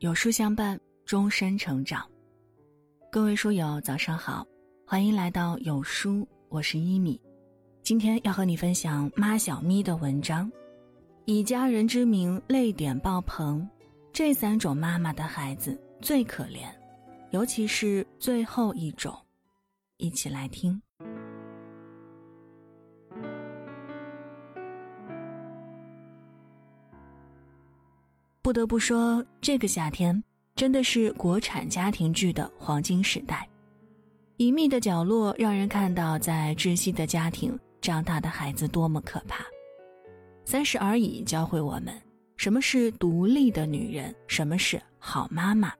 有书相伴，终身成长。各位书友，早上好，欢迎来到有书，我是一米。今天要和你分享妈小咪的文章，以家人之名泪点爆棚。这三种妈妈的孩子最可怜，尤其是最后一种。一起来听。不得不说，这个夏天真的是国产家庭剧的黄金时代。隐秘的角落让人看到，在窒息的家庭长大的孩子多么可怕。三十而已教会我们什么是独立的女人，什么是好妈妈。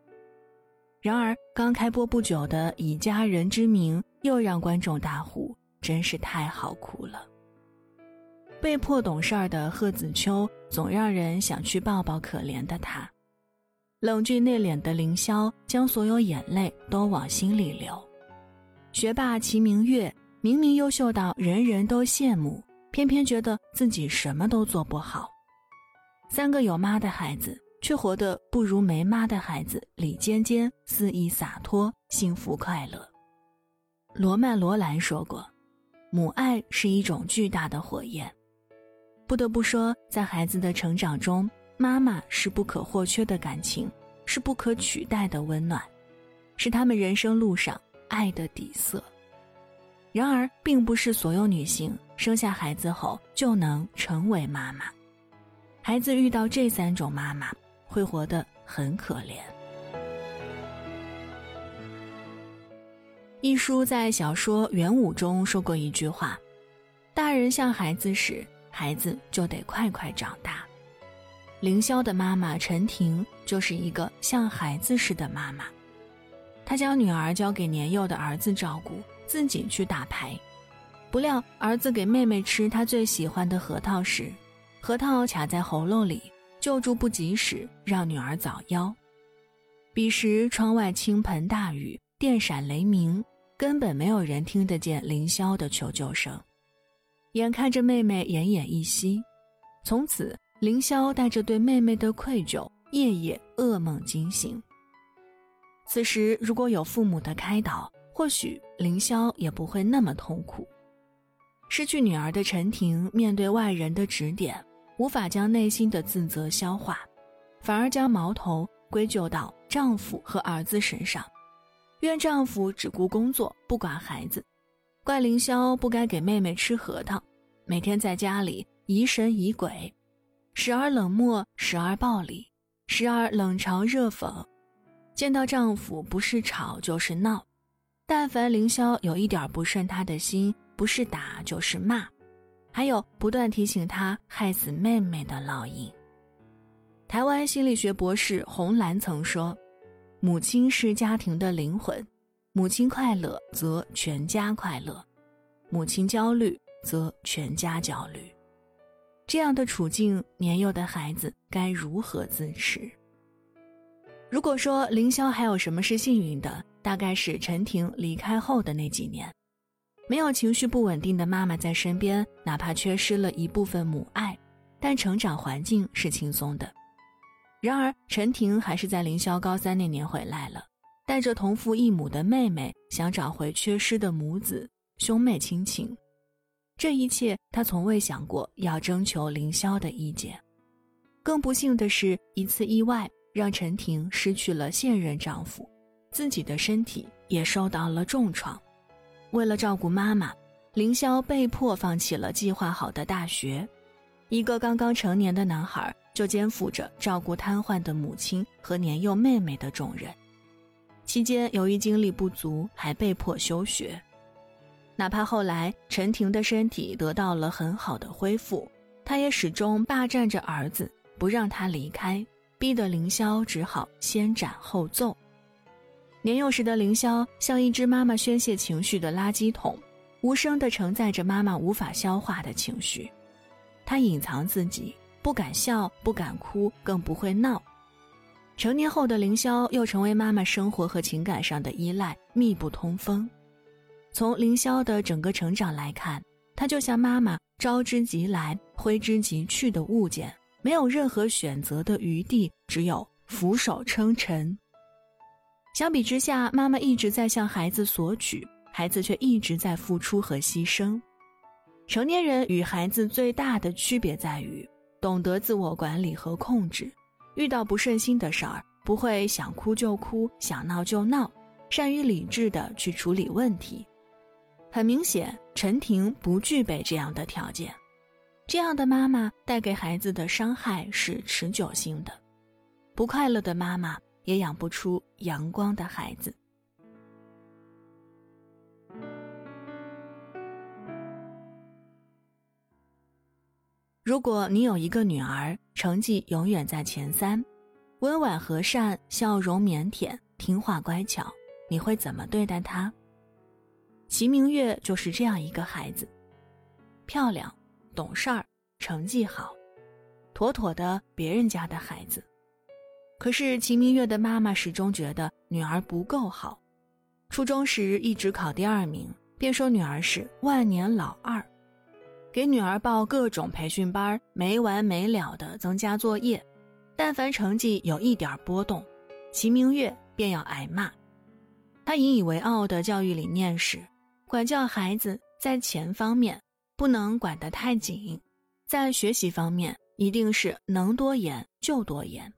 然而，刚开播不久的《以家人之名》又让观众大呼：“真是太好哭了。”被迫懂事儿的贺子秋，总让人想去抱抱可怜的他；冷峻内敛的凌霄，将所有眼泪都往心里流。学霸齐明月，明明优秀到人人都羡慕，偏偏觉得自己什么都做不好。三个有妈的孩子，却活得不如没妈的孩子李尖尖肆意洒脱、幸福快乐。罗曼·罗兰说过：“母爱是一种巨大的火焰。”不得不说，在孩子的成长中，妈妈是不可或缺的感情，是不可取代的温暖，是他们人生路上爱的底色。然而，并不是所有女性生下孩子后就能成为妈妈。孩子遇到这三种妈妈，会活得很可怜。一书在小说《元武》中说过一句话：“大人像孩子时。”孩子就得快快长大。凌霄的妈妈陈婷就是一个像孩子似的妈妈，她将女儿交给年幼的儿子照顾，自己去打牌。不料儿子给妹妹吃她最喜欢的核桃时，核桃卡在喉咙里，救助不及时，让女儿早夭。彼时窗外倾盆大雨，电闪雷鸣，根本没有人听得见凌霄的求救声。眼看着妹妹奄奄一息，从此凌霄带着对妹妹的愧疚，夜夜噩梦惊醒。此时如果有父母的开导，或许凌霄也不会那么痛苦。失去女儿的陈婷面对外人的指点，无法将内心的自责消化，反而将矛头归咎到丈夫和儿子身上，怨丈夫只顾工作不管孩子。怪凌霄不该给妹妹吃核桃，每天在家里疑神疑鬼，时而冷漠，时而暴力，时而冷嘲热讽。见到丈夫不是吵就是闹，但凡凌霄有一点不顺她的心，不是打就是骂，还有不断提醒她害死妹妹的烙印。台湾心理学博士洪兰曾说：“母亲是家庭的灵魂。”母亲快乐，则全家快乐；母亲焦虑，则全家焦虑。这样的处境，年幼的孩子该如何自持？如果说凌霄还有什么是幸运的，大概是陈婷离开后的那几年，没有情绪不稳定的妈妈在身边，哪怕缺失了一部分母爱，但成长环境是轻松的。然而，陈婷还是在凌霄高三那年回来了。带着同父异母的妹妹，想找回缺失的母子兄妹亲情。这一切，她从未想过要征求凌霄的意见。更不幸的是，一次意外让陈婷失去了现任丈夫，自己的身体也受到了重创。为了照顾妈妈，凌霄被迫放弃了计划好的大学。一个刚刚成年的男孩就肩负着照顾瘫痪的母亲和年幼妹妹的重任。期间，由于精力不足，还被迫休学。哪怕后来陈婷的身体得到了很好的恢复，她也始终霸占着儿子，不让他离开，逼得凌霄只好先斩后奏。年幼时的凌霄像一只妈妈宣泄情绪的垃圾桶，无声地承载着妈妈无法消化的情绪。他隐藏自己，不敢笑，不敢哭，更不会闹。成年后的凌霄又成为妈妈生活和情感上的依赖，密不通风。从凌霄的整个成长来看，他就像妈妈招之即来、挥之即去的物件，没有任何选择的余地，只有俯首称臣。相比之下，妈妈一直在向孩子索取，孩子却一直在付出和牺牲。成年人与孩子最大的区别在于，懂得自我管理和控制，遇到不顺心的事儿，不会想哭就哭，想闹就闹，善于理智的去处理问题。很明显，陈婷不具备这样的条件。这样的妈妈带给孩子的伤害是持久性的，不快乐的妈妈也养不出阳光的孩子。如果你有一个女儿，成绩永远在前三，温婉和善，笑容腼腆，听话乖巧，你会怎么对待她？齐明月就是这样一个孩子，漂亮，懂事儿，成绩好，妥妥的别人家的孩子。可是齐明月的妈妈始终觉得女儿不够好，初中时一直考第二名，便说女儿是万年老二。给女儿报各种培训班，没完没了的增加作业，但凡成绩有一点波动，齐明月便要挨骂。他引以为傲的教育理念是：管教孩子在钱方面不能管得太紧，在学习方面一定是能多严就多严。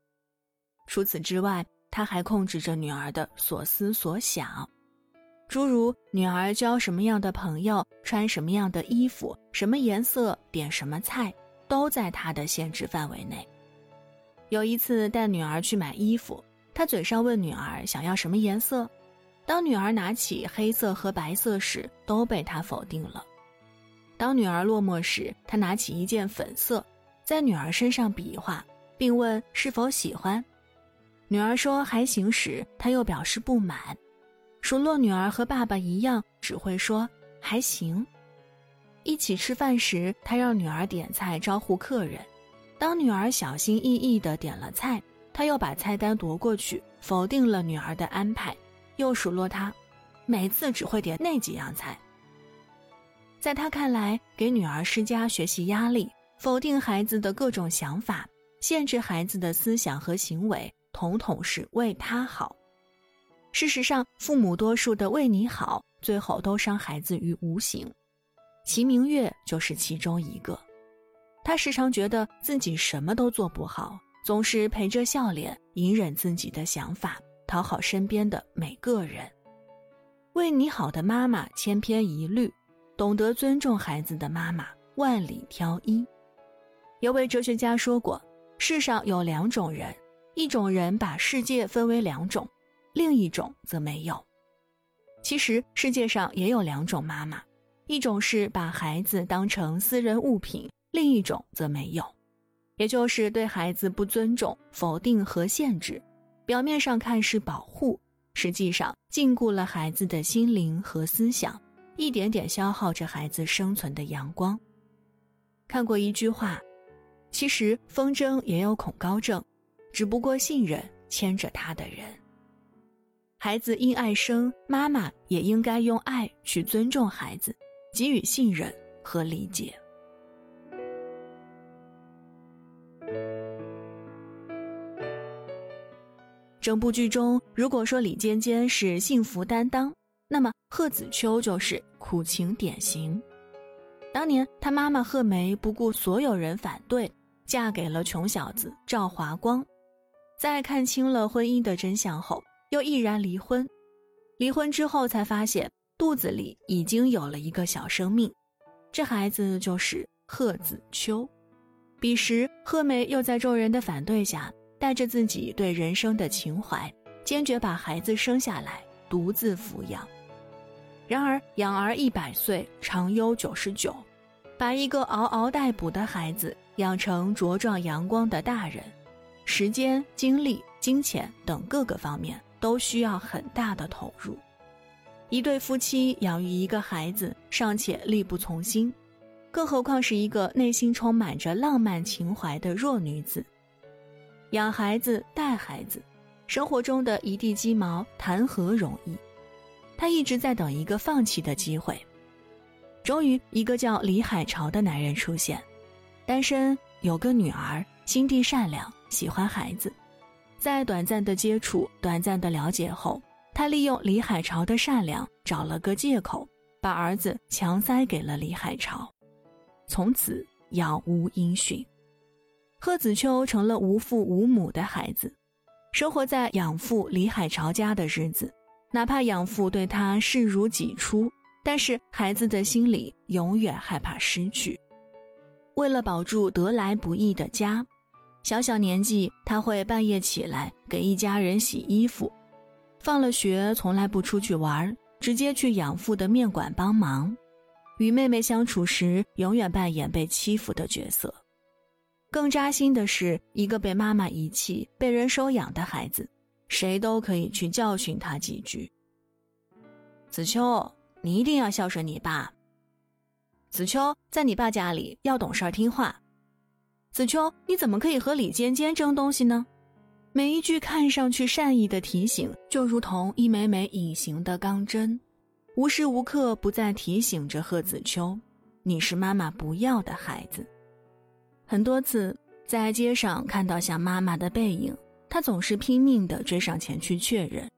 除此之外，他还控制着女儿的所思所想。诸如女儿交什么样的朋友、穿什么样的衣服、什么颜色、点什么菜，都在他的限制范围内。有一次带女儿去买衣服，他嘴上问女儿想要什么颜色，当女儿拿起黑色和白色时，都被他否定了。当女儿落寞时，他拿起一件粉色，在女儿身上比划，并问是否喜欢。女儿说还行时，他又表示不满。数落女儿和爸爸一样，只会说还行。一起吃饭时，他让女儿点菜招呼客人。当女儿小心翼翼地点了菜，他又把菜单夺过去，否定了女儿的安排，又数落她，每次只会点那几样菜。在他看来，给女儿施加学习压力，否定孩子的各种想法，限制孩子的思想和行为，统统是为他好。事实上，父母多数的为你好，最后都伤孩子于无形。齐明月就是其中一个。他时常觉得自己什么都做不好，总是陪着笑脸，隐忍自己的想法，讨好身边的每个人。为你好的妈妈千篇一律，懂得尊重孩子的妈妈万里挑一。有位哲学家说过：“世上有两种人，一种人把世界分为两种。”另一种则没有。其实世界上也有两种妈妈，一种是把孩子当成私人物品，另一种则没有，也就是对孩子不尊重、否定和限制。表面上看是保护，实际上禁锢了孩子的心灵和思想，一点点消耗着孩子生存的阳光。看过一句话，其实风筝也有恐高症，只不过信任牵着它的人。孩子因爱生，妈妈也应该用爱去尊重孩子，给予信任和理解。整部剧中，如果说李尖尖是幸福担当，那么贺子秋就是苦情典型。当年他妈妈贺梅不顾所有人反对，嫁给了穷小子赵华光，在看清了婚姻的真相后。又毅然离婚，离婚之后才发现肚子里已经有了一个小生命，这孩子就是贺子秋。彼时，贺梅又在众人的反对下，带着自己对人生的情怀，坚决把孩子生下来，独自抚养。然而，养儿一百岁，长忧九十九，把一个嗷嗷待哺的孩子养成茁壮阳光的大人，时间、精力、金钱等各个方面。都需要很大的投入，一对夫妻养育一个孩子尚且力不从心，更何况是一个内心充满着浪漫情怀的弱女子。养孩子、带孩子，生活中的一地鸡毛谈何容易？她一直在等一个放弃的机会。终于，一个叫李海潮的男人出现，单身，有个女儿，心地善良，喜欢孩子。在短暂的接触、短暂的了解后，他利用李海潮的善良，找了个借口，把儿子强塞给了李海潮，从此杳无音讯。贺子秋成了无父无母的孩子，生活在养父李海潮家的日子，哪怕养父对他视如己出，但是孩子的心里永远害怕失去。为了保住得来不易的家。小小年纪，他会半夜起来给一家人洗衣服；放了学，从来不出去玩，直接去养父的面馆帮忙。与妹妹相处时，永远扮演被欺负的角色。更扎心的是，一个被妈妈遗弃、被人收养的孩子，谁都可以去教训他几句。子秋，你一定要孝顺你爸。子秋，在你爸家里要懂事儿听话。子秋，你怎么可以和李尖尖争东西呢？每一句看上去善意的提醒，就如同一枚枚隐形的钢针，无时无刻不在提醒着贺子秋：“你是妈妈不要的孩子。”很多次在街上看到像妈妈的背影，他总是拼命地追上前去确认，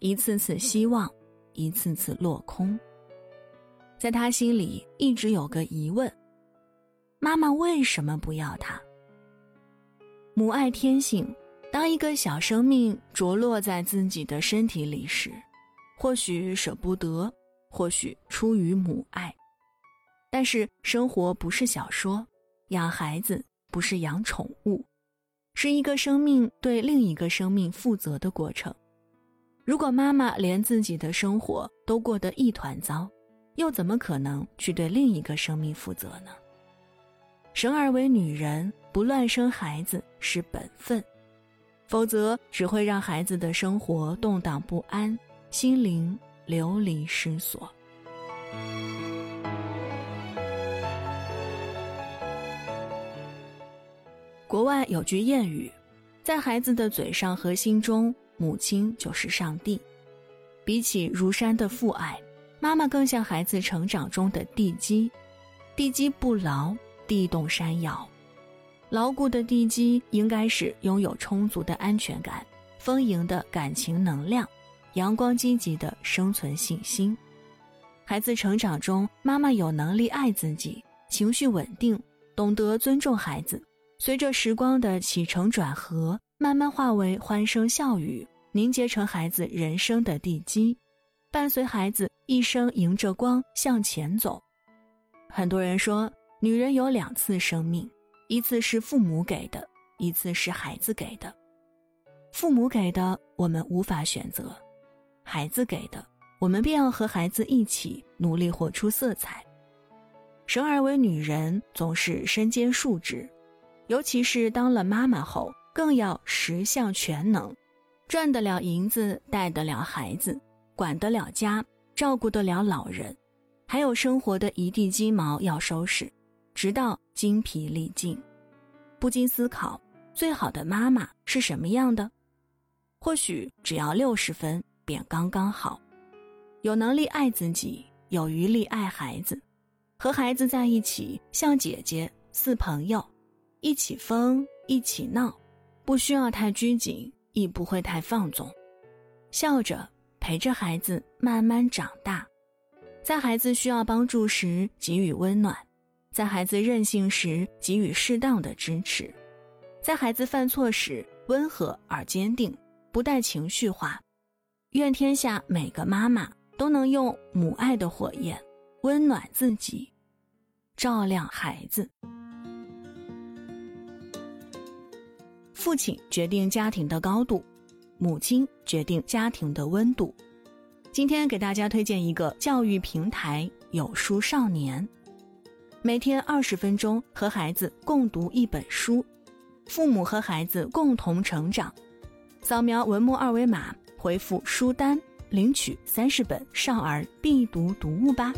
一次次希望，一次次落空。在他心里一直有个疑问。妈妈为什么不要他？母爱天性，当一个小生命着落在自己的身体里时，或许舍不得，或许出于母爱。但是生活不是小说，养孩子不是养宠物，是一个生命对另一个生命负责的过程。如果妈妈连自己的生活都过得一团糟，又怎么可能去对另一个生命负责呢？生而为女人，不乱生孩子是本分，否则只会让孩子的生活动荡不安，心灵流离失所。国外有句谚语，在孩子的嘴上和心中，母亲就是上帝。比起如山的父爱，妈妈更像孩子成长中的地基，地基不牢。地动山摇，牢固的地基应该是拥有充足的安全感、丰盈的感情能量、阳光积极的生存信心。孩子成长中，妈妈有能力爱自己，情绪稳定，懂得尊重孩子。随着时光的起承转合，慢慢化为欢声笑语，凝结成孩子人生的地基，伴随孩子一生迎着光向前走。很多人说。女人有两次生命，一次是父母给的，一次是孩子给的。父母给的，我们无法选择；孩子给的，我们便要和孩子一起努力活出色彩。生而为女人，总是身兼数职，尤其是当了妈妈后，更要十项全能，赚得了银子，带得了孩子，管得了家，照顾得了老人，还有生活的一地鸡毛要收拾。直到精疲力尽，不禁思考：最好的妈妈是什么样的？或许只要六十分便刚刚好，有能力爱自己，有余力爱孩子，和孩子在一起像姐姐似朋友，一起疯一起闹，不需要太拘谨，亦不会太放纵，笑着陪着孩子慢慢长大，在孩子需要帮助时给予温暖。在孩子任性时给予适当的支持，在孩子犯错时温和而坚定，不带情绪化。愿天下每个妈妈都能用母爱的火焰温暖自己，照亮孩子。父亲决定家庭的高度，母亲决定家庭的温度。今天给大家推荐一个教育平台——有书少年。每天二十分钟和孩子共读一本书，父母和孩子共同成长。扫描文末二维码，回复“书单”领取三十本少儿必读读物吧。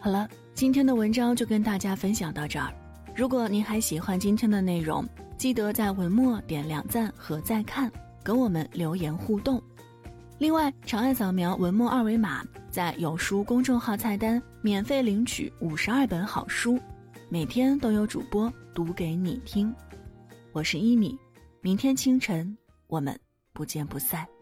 好了，今天的文章就跟大家分享到这儿。如果您还喜欢今天的内容，记得在文末点亮赞和再看，跟我们留言互动。另外长按扫描文末二维码在有书公众号菜单免费领取五十二本好书每天都有主播读给你听。我是一米明天清晨我们不见不散。